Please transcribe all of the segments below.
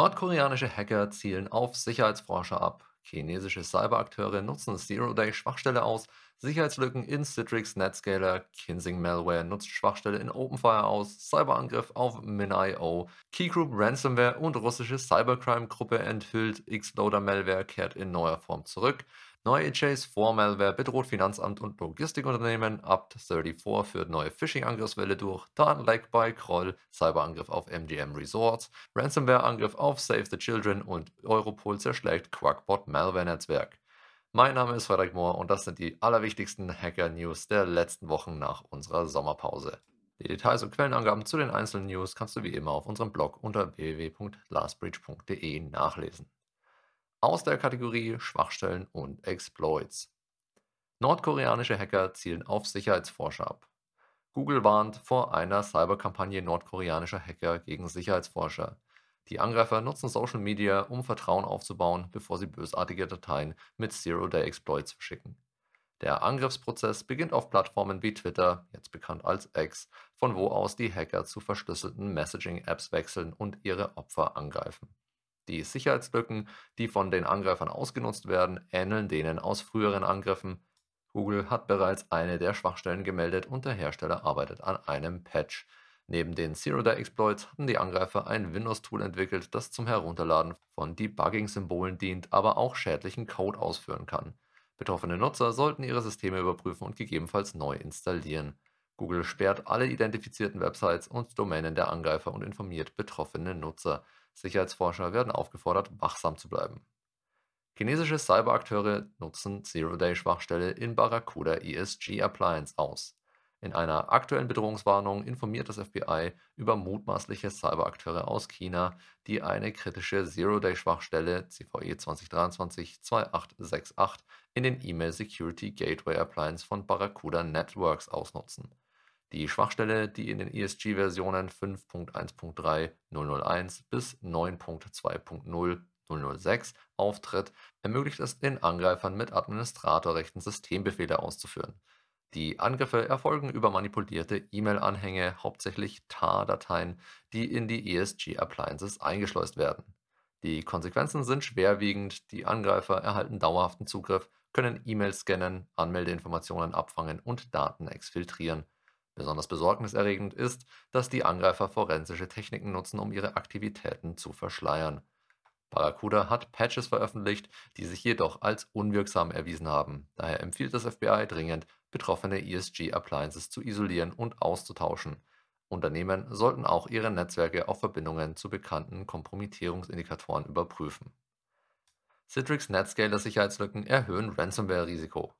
Nordkoreanische Hacker zielen auf Sicherheitsforscher ab. Chinesische Cyberakteure nutzen Zero-Day-Schwachstelle aus. Sicherheitslücken in Citrix Netscaler. Kinsing Malware nutzt Schwachstelle in OpenFire aus. Cyberangriff auf MinIO. Keygroup Ransomware und russische Cybercrime-Gruppe enthüllt. Xloader Malware kehrt in neuer Form zurück. Neue Chase 4 Malware bedroht Finanzamt und Logistikunternehmen. Apt34 führt neue Phishing-Angriffswelle durch. Datenleck bei Kroll. Cyberangriff auf MGM Resorts. Ransomware-Angriff auf Save the Children und Europol zerschlägt Quackbot Malware-Netzwerk. Mein Name ist Frederik Mohr und das sind die allerwichtigsten Hacker-News der letzten Wochen nach unserer Sommerpause. Die Details und Quellenangaben zu den einzelnen News kannst du wie immer auf unserem Blog unter www.lastbridge.de nachlesen aus der Kategorie Schwachstellen und Exploits. Nordkoreanische Hacker zielen auf Sicherheitsforscher ab. Google warnt vor einer Cyberkampagne nordkoreanischer Hacker gegen Sicherheitsforscher. Die Angreifer nutzen Social Media, um Vertrauen aufzubauen, bevor sie bösartige Dateien mit Zero-Day-Exploits verschicken. Der Angriffsprozess beginnt auf Plattformen wie Twitter, jetzt bekannt als X, von wo aus die Hacker zu verschlüsselten Messaging-Apps wechseln und ihre Opfer angreifen. Die Sicherheitslücken, die von den Angreifern ausgenutzt werden, ähneln denen aus früheren Angriffen. Google hat bereits eine der Schwachstellen gemeldet und der Hersteller arbeitet an einem Patch. Neben den Zero-Day-Exploits hatten die Angreifer ein Windows-Tool entwickelt, das zum Herunterladen von Debugging-Symbolen dient, aber auch schädlichen Code ausführen kann. Betroffene Nutzer sollten ihre Systeme überprüfen und gegebenenfalls neu installieren. Google sperrt alle identifizierten Websites und Domänen der Angreifer und informiert betroffene Nutzer. Sicherheitsforscher werden aufgefordert, wachsam zu bleiben. Chinesische Cyberakteure nutzen Zero-Day-Schwachstelle in Barracuda ESG Appliance aus. In einer aktuellen Bedrohungswarnung informiert das FBI über mutmaßliche Cyberakteure aus China, die eine kritische Zero-Day-Schwachstelle CVE 2023-2868 in den E-Mail Security Gateway Appliance von Barracuda Networks ausnutzen. Die Schwachstelle, die in den ESG-Versionen 5.1.3.001 bis 9.2.0.006 auftritt, ermöglicht es den Angreifern mit Administratorrechten Systembefehle auszuführen. Die Angriffe erfolgen über manipulierte E-Mail-Anhänge, hauptsächlich TAR-Dateien, die in die ESG-Appliances eingeschleust werden. Die Konsequenzen sind schwerwiegend, die Angreifer erhalten dauerhaften Zugriff, können E-Mails scannen, Anmeldeinformationen abfangen und Daten exfiltrieren. Besonders besorgniserregend ist, dass die Angreifer forensische Techniken nutzen, um ihre Aktivitäten zu verschleiern. Barracuda hat Patches veröffentlicht, die sich jedoch als unwirksam erwiesen haben. Daher empfiehlt das FBI dringend, betroffene ESG-Appliances zu isolieren und auszutauschen. Unternehmen sollten auch ihre Netzwerke auf Verbindungen zu bekannten Kompromittierungsindikatoren überprüfen. Citrix Netscaler-Sicherheitslücken erhöhen Ransomware-Risiko.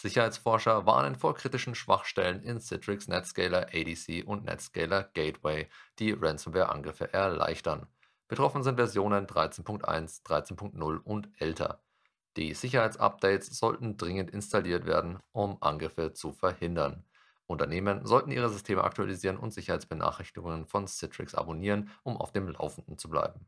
Sicherheitsforscher warnen vor kritischen Schwachstellen in Citrix Netscaler ADC und Netscaler Gateway, die Ransomware-Angriffe erleichtern. Betroffen sind Versionen 13.1, 13.0 und älter. Die Sicherheitsupdates sollten dringend installiert werden, um Angriffe zu verhindern. Unternehmen sollten ihre Systeme aktualisieren und Sicherheitsbenachrichtigungen von Citrix abonnieren, um auf dem Laufenden zu bleiben.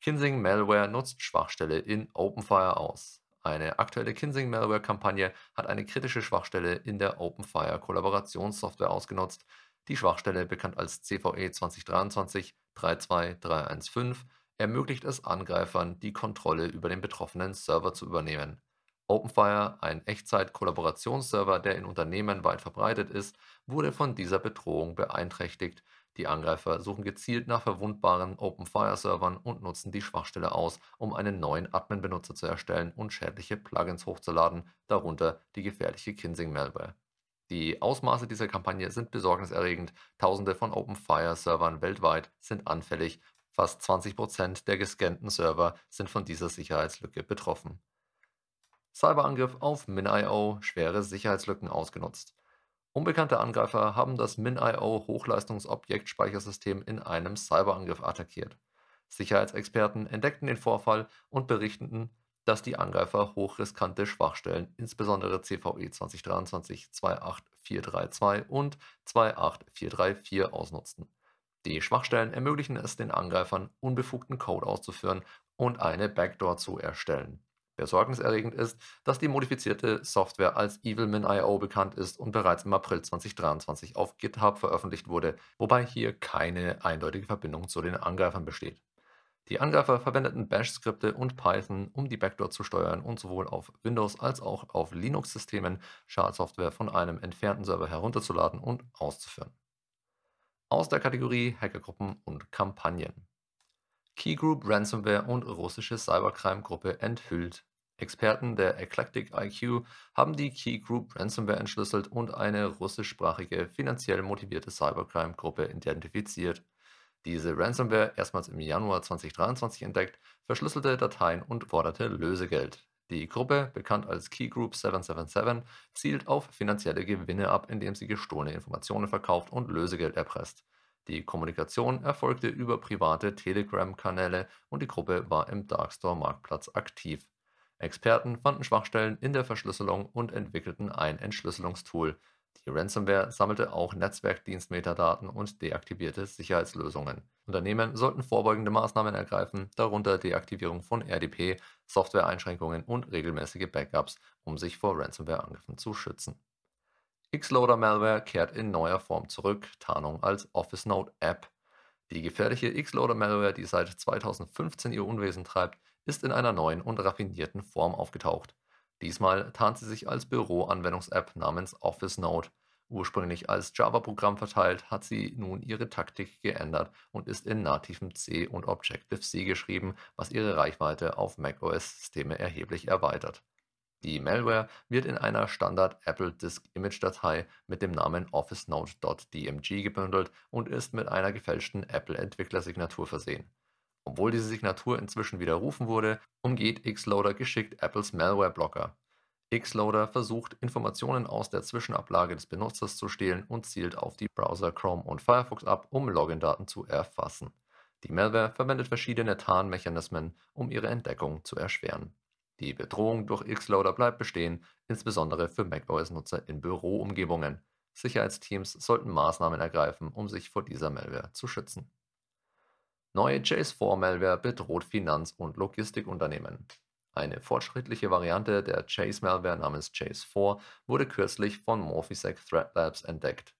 Kinsing Malware nutzt Schwachstelle in OpenFire aus. Eine aktuelle Kinsing-Malware-Kampagne hat eine kritische Schwachstelle in der OpenFire-Kollaborationssoftware ausgenutzt. Die Schwachstelle, bekannt als CVE 2023-32315, ermöglicht es Angreifern, die Kontrolle über den betroffenen Server zu übernehmen. OpenFire, ein Echtzeit-Kollaborationsserver, der in Unternehmen weit verbreitet ist, wurde von dieser Bedrohung beeinträchtigt die Angreifer suchen gezielt nach verwundbaren OpenFire-Servern und nutzen die Schwachstelle aus, um einen neuen Admin-Benutzer zu erstellen und schädliche Plugins hochzuladen, darunter die gefährliche Kinsing-Malware. Die Ausmaße dieser Kampagne sind besorgniserregend. Tausende von OpenFire-Servern weltweit sind anfällig. Fast 20% der gescannten Server sind von dieser Sicherheitslücke betroffen. Cyberangriff auf MinIO, schwere Sicherheitslücken ausgenutzt. Unbekannte Angreifer haben das MinIO-Hochleistungsobjektspeichersystem in einem Cyberangriff attackiert. Sicherheitsexperten entdeckten den Vorfall und berichteten, dass die Angreifer hochriskante Schwachstellen, insbesondere CVE 2023-28432 und 28434 ausnutzten. Die Schwachstellen ermöglichen es den Angreifern, unbefugten Code auszuführen und eine Backdoor zu erstellen. Besorgniserregend ist, dass die modifizierte Software als EvilMin.io bekannt ist und bereits im April 2023 auf GitHub veröffentlicht wurde, wobei hier keine eindeutige Verbindung zu den Angreifern besteht. Die Angreifer verwendeten Bash-Skripte und Python, um die Backdoor zu steuern und sowohl auf Windows als auch auf Linux-Systemen Schadsoftware von einem entfernten Server herunterzuladen und auszuführen. Aus der Kategorie Hackergruppen und Kampagnen. Keygroup Ransomware und russische Cybercrime-Gruppe enthüllt. Experten der Eclectic IQ haben die Keygroup Ransomware entschlüsselt und eine russischsprachige, finanziell motivierte Cybercrime-Gruppe identifiziert. Diese Ransomware, erstmals im Januar 2023 entdeckt, verschlüsselte Dateien und forderte Lösegeld. Die Gruppe, bekannt als Keygroup 777, zielt auf finanzielle Gewinne ab, indem sie gestohlene Informationen verkauft und Lösegeld erpresst. Die Kommunikation erfolgte über private Telegram-Kanäle und die Gruppe war im Darkstore-Marktplatz aktiv. Experten fanden Schwachstellen in der Verschlüsselung und entwickelten ein Entschlüsselungstool. Die Ransomware sammelte auch Netzwerkdienstmetadaten und deaktivierte Sicherheitslösungen. Unternehmen sollten vorbeugende Maßnahmen ergreifen, darunter Deaktivierung von RDP, Softwareeinschränkungen und regelmäßige Backups, um sich vor Ransomware-Angriffen zu schützen. Xloader-Malware kehrt in neuer Form zurück, Tarnung als Office Note App. Die gefährliche Xloader-Malware, die seit 2015 ihr Unwesen treibt, ist in einer neuen und raffinierten Form aufgetaucht. Diesmal tarnt sie sich als Büro-Anwendungs-App namens Office Note. Ursprünglich als Java-Programm verteilt, hat sie nun ihre Taktik geändert und ist in nativem C und Objective-C geschrieben, was ihre Reichweite auf macOS-Systeme erheblich erweitert. Die Malware wird in einer Standard Apple Disk Image Datei mit dem Namen OfficeNote.dmg gebündelt und ist mit einer gefälschten Apple Entwicklersignatur versehen. Obwohl diese Signatur inzwischen widerrufen wurde, umgeht Xloader geschickt Apples Malware-Blocker. Xloader versucht, Informationen aus der Zwischenablage des Benutzers zu stehlen und zielt auf die Browser Chrome und Firefox ab, um Login-Daten zu erfassen. Die Malware verwendet verschiedene Tarnmechanismen, um ihre Entdeckung zu erschweren. Die Bedrohung durch Xloader bleibt bestehen, insbesondere für macOS-Nutzer in Büroumgebungen. Sicherheitsteams sollten Maßnahmen ergreifen, um sich vor dieser Malware zu schützen. Neue Chase-4-Malware bedroht Finanz- und Logistikunternehmen. Eine fortschrittliche Variante der Chase-Malware namens Chase4 wurde kürzlich von Morphisec Threat Labs entdeckt.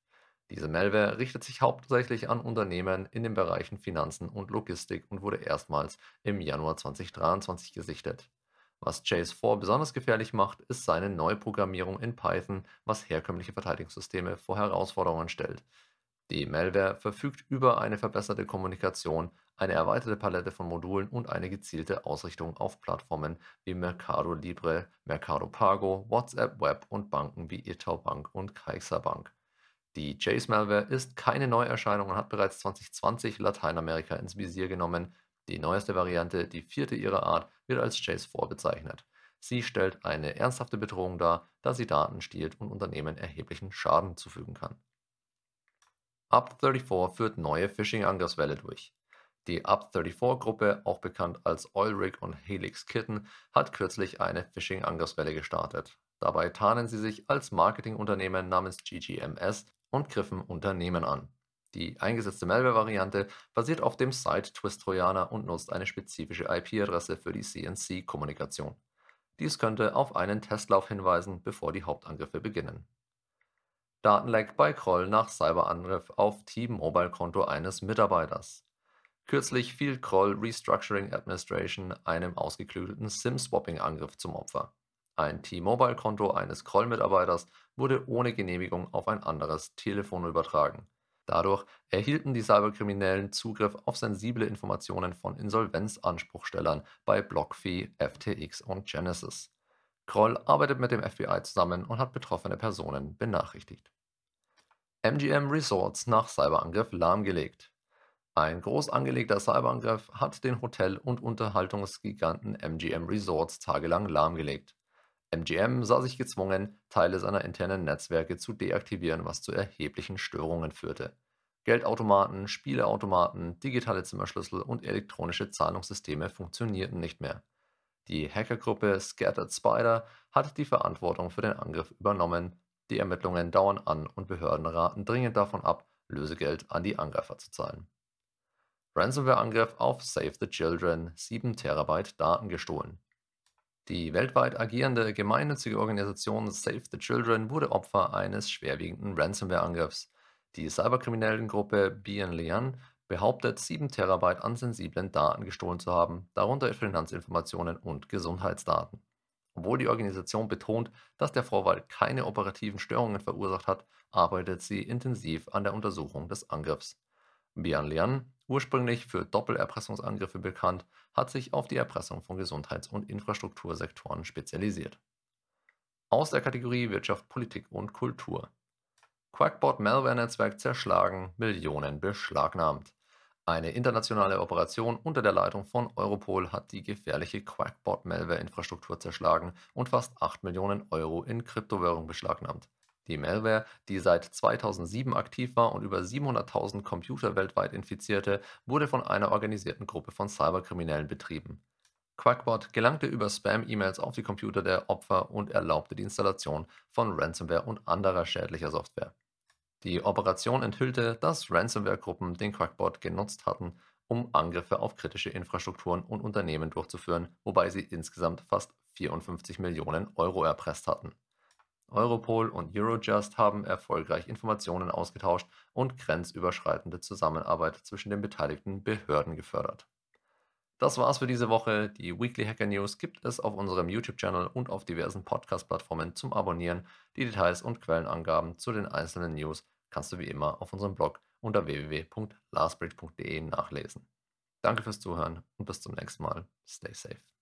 Diese Malware richtet sich hauptsächlich an Unternehmen in den Bereichen Finanzen und Logistik und wurde erstmals im Januar 2023 gesichtet. Was Chase4 besonders gefährlich macht, ist seine Neuprogrammierung in Python, was herkömmliche Verteidigungssysteme vor Herausforderungen stellt. Die Malware verfügt über eine verbesserte Kommunikation, eine erweiterte Palette von Modulen und eine gezielte Ausrichtung auf Plattformen wie Mercado Libre, Mercado Pago, WhatsApp Web und Banken wie Itau Bank und CaixaBank. Die Chase-Malware ist keine Neuerscheinung und hat bereits 2020 Lateinamerika ins Visier genommen. Die neueste Variante, die vierte ihrer Art, wird als Chase4 bezeichnet. Sie stellt eine ernsthafte Bedrohung dar, da sie Daten stiehlt und Unternehmen erheblichen Schaden zufügen kann. Up34 führt neue Phishing-Angriffswelle durch. Die Up34-Gruppe, auch bekannt als Oilrig und Helix Kitten, hat kürzlich eine Phishing-Angriffswelle gestartet. Dabei tarnen sie sich als Marketingunternehmen namens GGMS und griffen Unternehmen an. Die eingesetzte Malware-Variante basiert auf dem Site-Twist-Trojaner und nutzt eine spezifische IP-Adresse für die CNC-Kommunikation. Dies könnte auf einen Testlauf hinweisen, bevor die Hauptangriffe beginnen. Datenleck bei Kroll nach Cyberangriff auf T-Mobile-Konto eines Mitarbeiters. Kürzlich fiel Kroll Restructuring Administration einem ausgeklügelten SIM-Swapping-Angriff zum Opfer. Ein T-Mobile-Konto eines Kroll-Mitarbeiters wurde ohne Genehmigung auf ein anderes Telefon übertragen. Dadurch erhielten die Cyberkriminellen Zugriff auf sensible Informationen von Insolvenzanspruchstellern bei BlockFi, FTX und Genesis. Kroll arbeitet mit dem FBI zusammen und hat betroffene Personen benachrichtigt. MGM Resorts nach Cyberangriff lahmgelegt. Ein groß angelegter Cyberangriff hat den Hotel- und Unterhaltungsgiganten MGM Resorts tagelang lahmgelegt. MGM sah sich gezwungen, Teile seiner internen Netzwerke zu deaktivieren, was zu erheblichen Störungen führte. Geldautomaten, Spieleautomaten, digitale Zimmerschlüssel und elektronische Zahlungssysteme funktionierten nicht mehr. Die Hackergruppe Scattered Spider hat die Verantwortung für den Angriff übernommen die Ermittlungen dauern an und Behörden raten dringend davon ab, Lösegeld an die Angreifer zu zahlen. Ransomware-Angriff auf Save the Children, 7 Terabyte Daten gestohlen. Die weltweit agierende gemeinnützige Organisation Save the Children wurde Opfer eines schwerwiegenden Ransomware-Angriffs. Die cyberkriminellen Gruppe Bien Lian behauptet, 7 Terabyte an sensiblen Daten gestohlen zu haben, darunter Finanzinformationen und Gesundheitsdaten. Obwohl die Organisation betont, dass der Vorfall keine operativen Störungen verursacht hat, arbeitet sie intensiv an der Untersuchung des Angriffs. Bian Lian, ursprünglich für Doppelerpressungsangriffe bekannt, hat sich auf die Erpressung von Gesundheits- und Infrastruktursektoren spezialisiert. Aus der Kategorie Wirtschaft, Politik und Kultur. Quackbot-Malware-Netzwerk zerschlagen, Millionen beschlagnahmt. Eine internationale Operation unter der Leitung von Europol hat die gefährliche Quackbot-Malware-Infrastruktur zerschlagen und fast 8 Millionen Euro in Kryptowährung beschlagnahmt. Die Malware, die seit 2007 aktiv war und über 700.000 Computer weltweit infizierte, wurde von einer organisierten Gruppe von Cyberkriminellen betrieben. Quackbot gelangte über Spam-E-Mails auf die Computer der Opfer und erlaubte die Installation von Ransomware und anderer schädlicher Software. Die Operation enthüllte, dass Ransomware-Gruppen den Quackbot genutzt hatten, um Angriffe auf kritische Infrastrukturen und Unternehmen durchzuführen, wobei sie insgesamt fast 54 Millionen Euro erpresst hatten. Europol und Eurojust haben erfolgreich Informationen ausgetauscht und grenzüberschreitende Zusammenarbeit zwischen den beteiligten Behörden gefördert. Das war's für diese Woche. Die Weekly Hacker News gibt es auf unserem YouTube-Channel und auf diversen Podcast-Plattformen zum Abonnieren. Die Details und Quellenangaben zu den einzelnen News kannst du wie immer auf unserem Blog unter www.lastbridge.de nachlesen. Danke fürs Zuhören und bis zum nächsten Mal. Stay safe.